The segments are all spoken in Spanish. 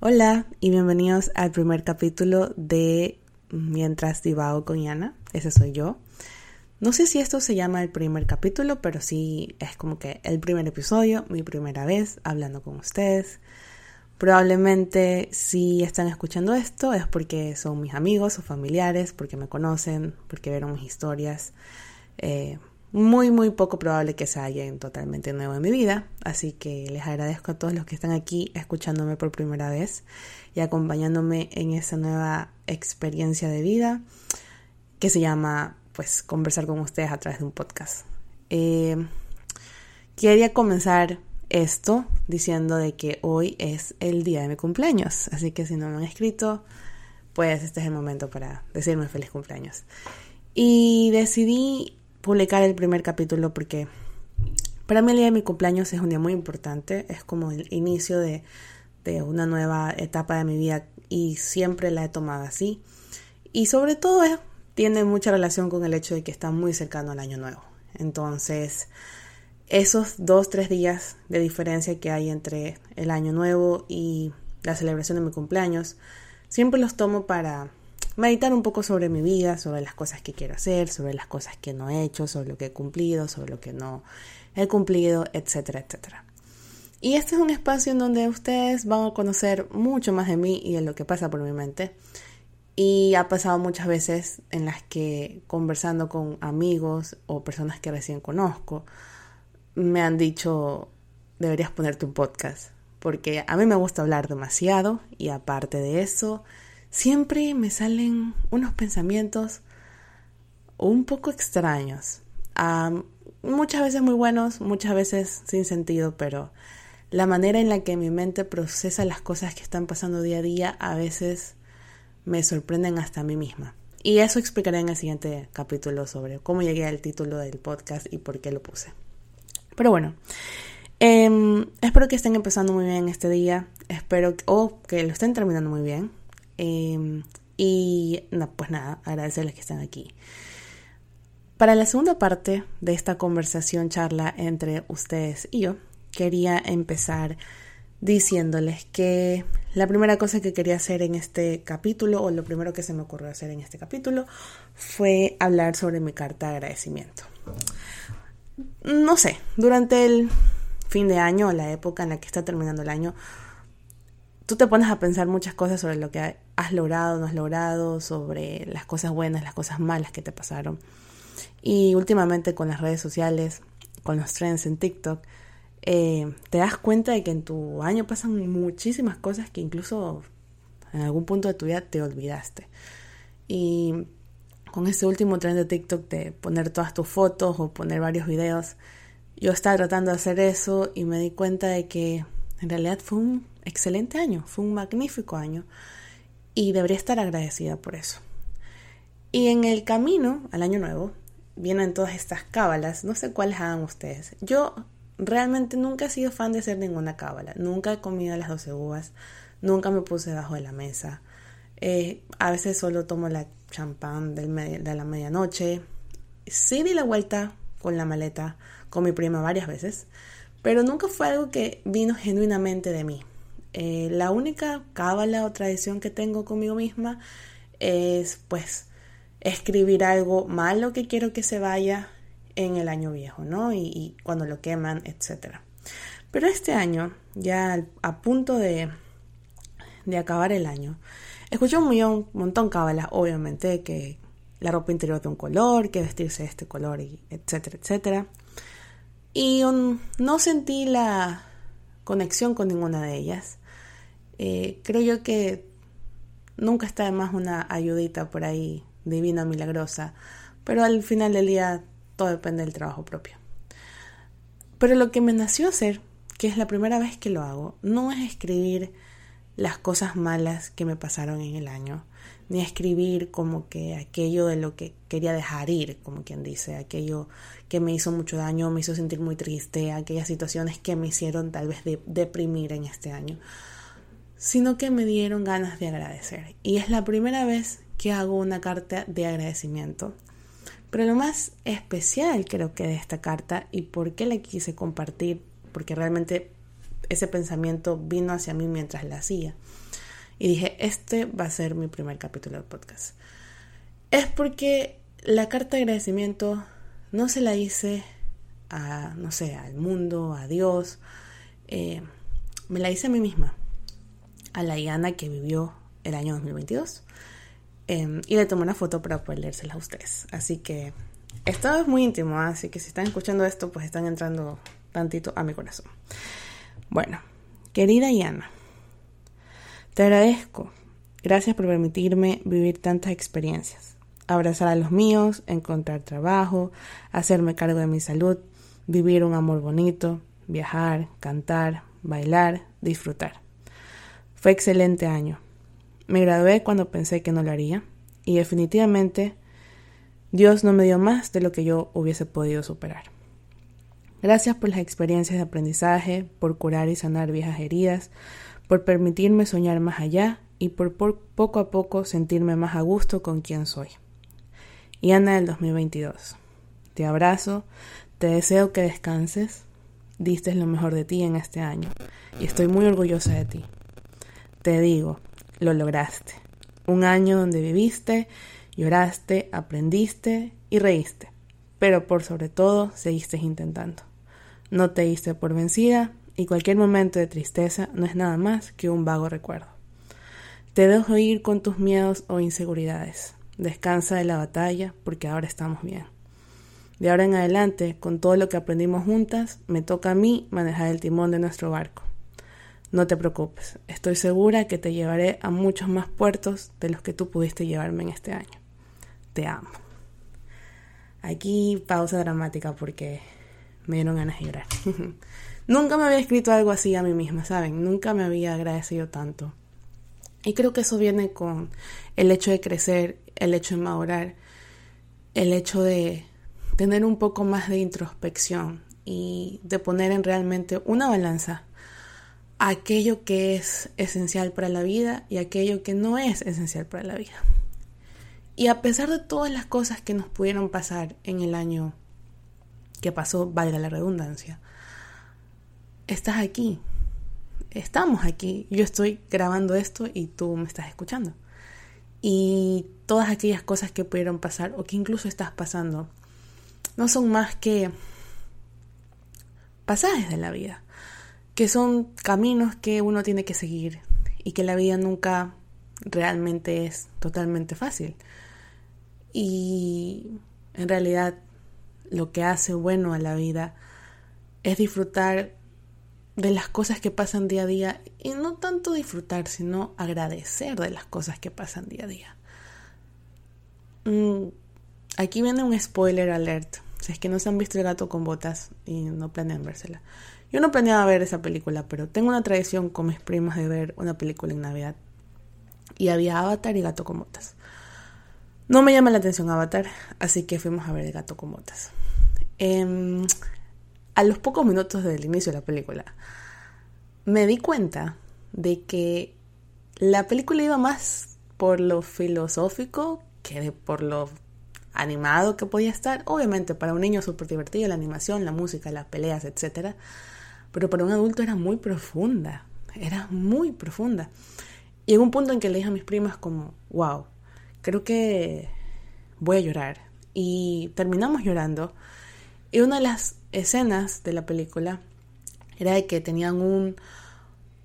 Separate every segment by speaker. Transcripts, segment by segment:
Speaker 1: Hola y bienvenidos al primer capítulo de Mientras divago con Yana. Ese soy yo. No sé si esto se llama el primer capítulo, pero sí es como que el primer episodio, mi primera vez hablando con ustedes. Probablemente si están escuchando esto es porque son mis amigos o familiares, porque me conocen, porque vieron mis historias. Eh, muy, muy poco probable que se hallen totalmente nuevo en mi vida. Así que les agradezco a todos los que están aquí escuchándome por primera vez y acompañándome en esa nueva experiencia de vida que se llama, pues, conversar con ustedes a través de un podcast. Eh, quería comenzar esto diciendo de que hoy es el día de mi cumpleaños. Así que si no me han escrito, pues este es el momento para decirme feliz cumpleaños. Y decidí publicar el primer capítulo porque para mí el día de mi cumpleaños es un día muy importante, es como el inicio de, una nueva etapa de mi vida y siempre la he tomado así. Y sobre todo eh, tiene mucha relación con el hecho de que está muy cercano al año nuevo. Entonces, esos dos, tres días de diferencia que hay entre el año nuevo y la celebración de mi cumpleaños, siempre los tomo para meditar un poco sobre mi vida, sobre las cosas que quiero hacer, sobre las cosas que no he hecho, sobre lo que he cumplido, sobre lo que no he cumplido, etcétera, etcétera. Y este es un espacio en donde ustedes van a conocer mucho más de mí y de lo que pasa por mi mente. Y ha pasado muchas veces en las que conversando con amigos o personas que recién conozco, me han dicho, deberías ponerte un podcast, porque a mí me gusta hablar demasiado y aparte de eso, siempre me salen unos pensamientos un poco extraños. muchas veces muy buenos, muchas veces sin sentido, pero la manera en la que mi mente procesa las cosas que están pasando día a día a veces me sorprenden hasta a mí misma. Y eso explicaré en el siguiente capítulo sobre cómo llegué al título del podcast y por qué lo puse. Pero bueno, em, espero que estén empezando muy bien este día. Espero o que lo estén terminando muy bien. Em, y no, pues nada, agradecerles que están aquí. Para la segunda parte de esta conversación, charla entre ustedes y yo, quería empezar diciéndoles que la primera cosa que quería hacer en este capítulo, o lo primero que se me ocurrió hacer en este capítulo, fue hablar sobre mi carta de agradecimiento. No sé, durante el fin de año, la época en la que está terminando el año, tú te pones a pensar muchas cosas sobre lo que has logrado, no has logrado, sobre las cosas buenas, las cosas malas que te pasaron. Y últimamente con las redes sociales, con los trends en TikTok, eh, te das cuenta de que en tu año pasan muchísimas cosas que incluso en algún punto de tu vida te olvidaste. Y con este último trend de TikTok de poner todas tus fotos o poner varios videos, yo estaba tratando de hacer eso y me di cuenta de que en realidad fue un excelente año, fue un magnífico año y debería estar agradecida por eso. Y en el camino al año nuevo vienen todas estas cábalas, no sé cuáles hagan ustedes. Yo realmente nunca he sido fan de hacer ninguna cábala, nunca he comido las 12 uvas, nunca me puse debajo de la mesa. Eh, a veces solo tomo la champán de la medianoche. Sí di la vuelta con la maleta con mi prima varias veces, pero nunca fue algo que vino genuinamente de mí. Eh, la única cábala o tradición que tengo conmigo misma es pues escribir algo malo que quiero que se vaya en el año viejo, ¿no? Y, cuando lo queman, etc. Pero este año, ya a punto de, de acabar el año, escuché un, millón, montón cábalas, obviamente, que la ropa interior de un color, que vestirse de este color, y etcétera, etcétera. Y no sentí la conexión con ninguna de ellas. Eh, creo yo que nunca está de más una ayudita por ahí divina, milagrosa, pero al final del día todo depende del trabajo propio. Pero lo que me nació hacer, que es la primera vez que lo hago, no es escribir las cosas malas que me pasaron en el año, ni escribir como que aquello de lo que quería dejar ir, como quien dice, aquello que me hizo mucho daño, me hizo sentir muy triste, aquellas situaciones que me hicieron tal vez deprimir en este año, sino que me dieron ganas de agradecer. Y es la primera vez que hago una carta de agradecimiento. Pero lo más especial creo que de esta carta y por qué la quise compartir, porque realmente ese pensamiento vino hacia mí mientras la hacía, y dije, este va a ser mi primer capítulo del podcast. Es porque la carta de agradecimiento no se la hice a, no sé, al mundo, a Dios, eh, me la hice a mí misma, a la Iana que vivió el año 2022. Em, y le tomé una foto para poder leérsela a ustedes. Así que esto es muy íntimo, ¿ah? así que si están escuchando esto, pues están entrando tantito a mi corazón. Bueno, querida Iana, te agradezco. Gracias por permitirme vivir tantas experiencias. Abrazar a los míos, encontrar trabajo, hacerme cargo de mi salud, vivir un amor bonito, viajar, cantar, bailar, disfrutar. Fue excelente año. Me gradué cuando pensé que no lo haría y definitivamente Dios no me dio más de lo que yo hubiese podido superar. Gracias por las experiencias de aprendizaje, por curar y sanar viejas heridas, por permitirme soñar más allá y por, poco a poco sentirme más a gusto con quien soy. Y Ana del 2022. Te abrazo, te deseo que descanses, diste lo mejor de ti en este año y estoy muy orgullosa de ti. Te digo, lo lograste. Un año donde viviste, lloraste, aprendiste y reíste, pero por sobre todo seguiste intentando. No te diste por vencida y cualquier momento de tristeza no es nada más que un vago recuerdo. Te dejo ir con tus miedos o inseguridades. Descansa de la batalla porque ahora estamos bien. De ahora en adelante, con todo lo que aprendimos juntas, me toca a mí manejar el timón de nuestro barco. No te preocupes, estoy segura que te llevaré a muchos más puertos de los que tú pudiste llevarme en este año. Te amo. Aquí pausa dramática porque me dieron ganas de llorar. Nunca me había escrito algo así a mí misma, ¿saben? Nunca me había agradecido tanto. Y creo que eso viene con el hecho de crecer, el hecho de madurar, el hecho de tener un poco más de introspección y de poner en realmente una balanza aquello que es esencial para la vida y aquello que no es esencial para la vida. Y a pesar de todas las cosas que nos pudieron pasar en el año que pasó, valga la redundancia, estás aquí, estamos aquí, yo estoy grabando esto y tú me estás escuchando. Y todas aquellas cosas que pudieron pasar o que incluso estás pasando, no son más que pasajes de la vida que son caminos que uno tiene que seguir y que la vida nunca realmente es totalmente fácil. Y en realidad lo que hace bueno a la vida es disfrutar de las cosas que pasan día a día y no tanto disfrutar, sino agradecer de las cosas que pasan día a día. Mm, aquí viene un spoiler alert. Si es que no se han visto el gato con botas y no planean vérsela. Yo no planeaba ver esa película, pero tengo una tradición con mis primos de ver una película en Navidad. Y había Avatar y Gato con Botas. No me llama la atención Avatar, así que fuimos a ver el Gato con Botas. Em, a los pocos minutos del inicio de la película, me di cuenta de que la película iba más por lo filosófico que por lo animado que podía estar. Obviamente, para un niño súper divertido, la animación, la música, las peleas, etcétera pero para un adulto era muy profunda, era muy profunda. Y en un punto en que le dije a mis primas como, wow, creo que voy a llorar. Y terminamos llorando. Y una de las escenas de la película era de que tenían un,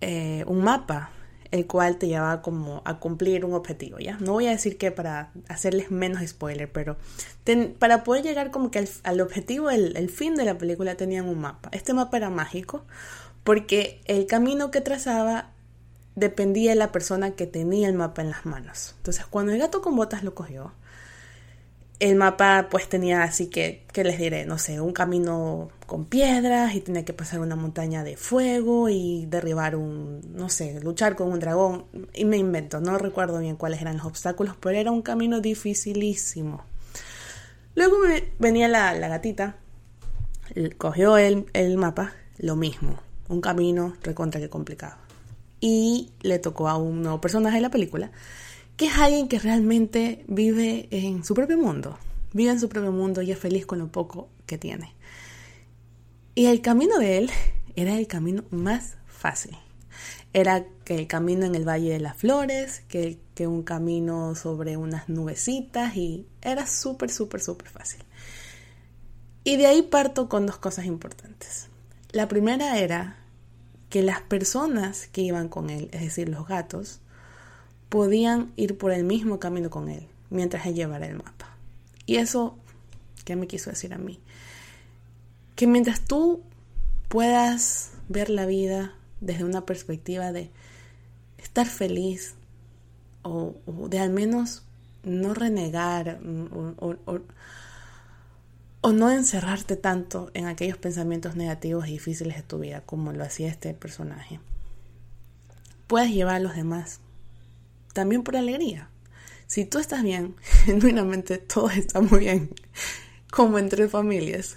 Speaker 1: eh, un mapa el cual te llevaba como a cumplir un objetivo, ¿ya? No voy a decir que para hacerles menos spoiler, pero para poder llegar como que al, objetivo, el, el, fin de la película tenían un mapa. Este mapa era mágico porque el camino que trazaba dependía de la persona que tenía el mapa en las manos. Entonces, cuando el gato con botas lo cogió, el mapa pues tenía así que, ¿qué les diré? No sé, un camino con piedras y tenía que pasar una montaña de fuego y derribar un, no sé, luchar con un dragón. Y me invento, no recuerdo bien cuáles eran los obstáculos, pero era un camino dificilísimo. Luego venía la, la gatita, cogió el, el mapa, lo mismo, un camino recontra que complicado. Y le tocó a un nuevo personaje de la película que es alguien que realmente vive en su propio mundo, vive en su propio mundo y es feliz con lo poco que tiene. Y el camino de él era el camino más fácil. era que el camino en el Valle de las Flores, que, que un camino sobre unas nubecitas y era súper, súper, súper fácil. Y de ahí parto con dos cosas importantes. La primera era que las personas que iban con él, es decir, los gatos, podían ir por el mismo camino con él mientras él llevara el mapa. Y eso, ¿qué me quiso decir a mí? Que mientras tú puedas ver la vida desde una perspectiva de estar feliz o, de al menos no renegar o, o, no encerrarte tanto en aquellos pensamientos negativos y difíciles de tu vida como lo hacía este personaje. Puedes llevar a los demás también por alegría. Si tú estás bien, genuinamente todo está muy bien, como entre familias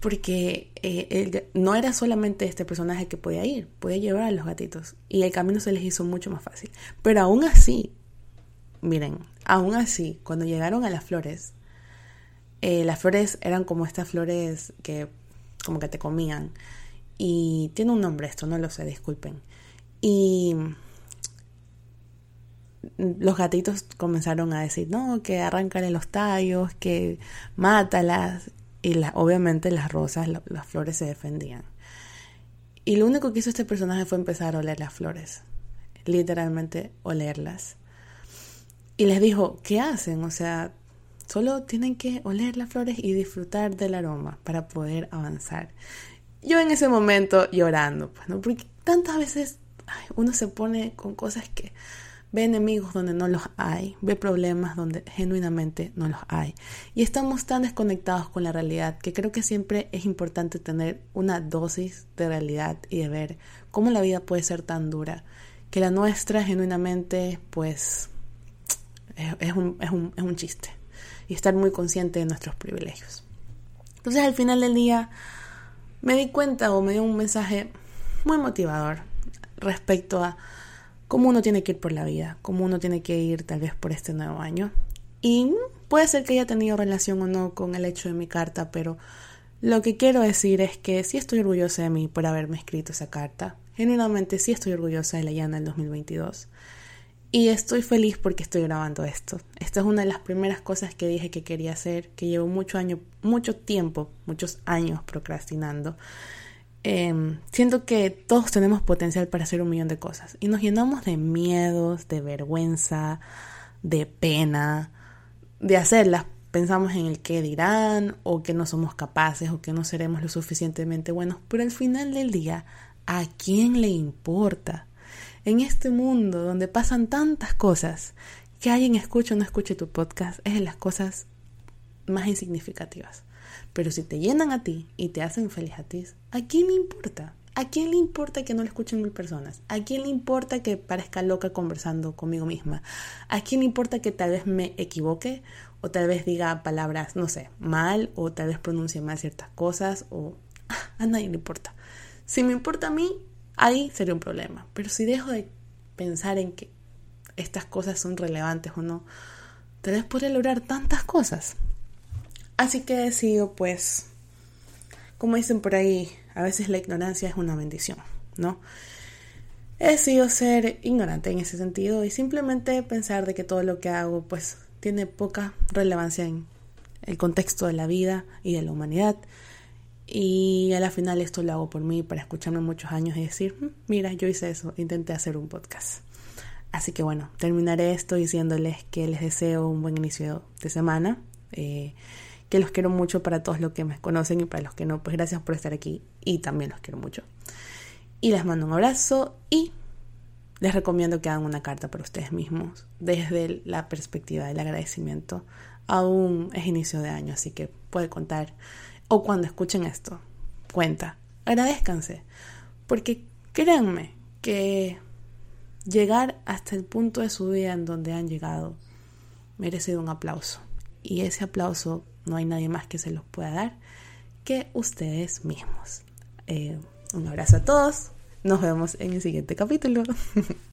Speaker 1: porque eh, no era solamente este personaje que podía ir, podía llevar a los gatitos y el camino se les hizo mucho más fácil. Pero aún así, miren, aún así, cuando llegaron a las flores, eh, las flores eran como estas flores que como que te comían y tiene un nombre esto, no lo sé, disculpen. Y los gatitos comenzaron a decir, no, que arráncale los tallos, que mátalas, y obviamente las rosas, las flores se defendían. Y lo único que hizo este personaje fue empezar a oler las flores, literalmente olerlas. Y les dijo, ¿qué hacen? O sea, solo tienen que oler las flores y disfrutar del aroma para poder avanzar. Yo en ese momento llorando, pues, ¿no? Porque tantas veces uno se pone con cosas que ve enemigos donde no los hay, ve problemas donde genuinamente no los hay. Y estamos tan desconectados con la realidad que creo que siempre es importante tener una dosis de realidad y de ver cómo la vida puede ser tan dura, que la nuestra genuinamente pues es, un, es, un, es un chiste y estar muy consciente de nuestros privilegios. Entonces al final del día me di cuenta o me dio un mensaje muy motivador respecto a cómo uno tiene que ir por la vida, cómo uno tiene que ir tal vez por este nuevo año. Y puede ser que haya tenido relación o no con el hecho de mi carta, pero lo que quiero decir es que sí estoy orgullosa de mí por haberme escrito esa carta. Genuinamente sí estoy orgullosa de la Llana del 2022. Y estoy feliz porque estoy grabando esto. Esta es una de las primeras cosas que dije que quería hacer, que llevo mucho año, mucho tiempo, muchos años procrastinando. Em, siento que todos tenemos potencial para hacer un millón de cosas y nos llenamos de miedos, de vergüenza, de pena, de hacerlas. Pensamos en el que dirán o que no somos capaces o que no seremos lo suficientemente buenos, pero al final del día, ¿a quién le importa? En este mundo donde pasan tantas cosas, que alguien escuche o no escuche tu podcast es de las cosas más insignificativas. Pero si te llenan a ti y te hacen feliz a ti, ¿a quién le importa? ¿A quién le importa que no lo escuchen mil personas? ¿A quién le importa que parezca loca conversando conmigo misma? ¿A quién le importa que tal vez me equivoque o tal vez diga palabras, no sé, mal o tal vez pronuncie mal ciertas cosas o a nadie le importa? Si me importa a mí, ahí sería un problema. Pero si dejo de pensar en que estas cosas son relevantes o no, tal vez podré lograr tantas cosas. Así que he decidido, pues, como dicen por ahí, a veces la ignorancia es una bendición, ¿no? He decidido ser ignorante en ese sentido y simplemente pensar de que todo lo que hago, pues, tiene poca relevancia en el contexto de la vida y de la humanidad. Y a la final esto lo hago por mí, para escucharme muchos años y decir, mm, mira, yo hice eso, intenté hacer un podcast. Así que bueno, terminaré esto diciéndoles que les deseo un buen inicio de semana. Eh, que los quiero mucho para todos los que me conocen y para los que no, pues gracias por estar aquí y también los quiero mucho. Y les mando un abrazo y les recomiendo que hagan una carta para ustedes mismos desde la perspectiva del agradecimiento. Aún es inicio de año, así que puede contar. O cuando escuchen esto, cuenta, agradezcanse. Porque créanme que llegar hasta el punto de su vida en donde han llegado merece un aplauso. Y ese aplauso no hay nadie más que se los pueda dar que ustedes mismos. Eh, un abrazo a todos. Nos vemos en el siguiente capítulo.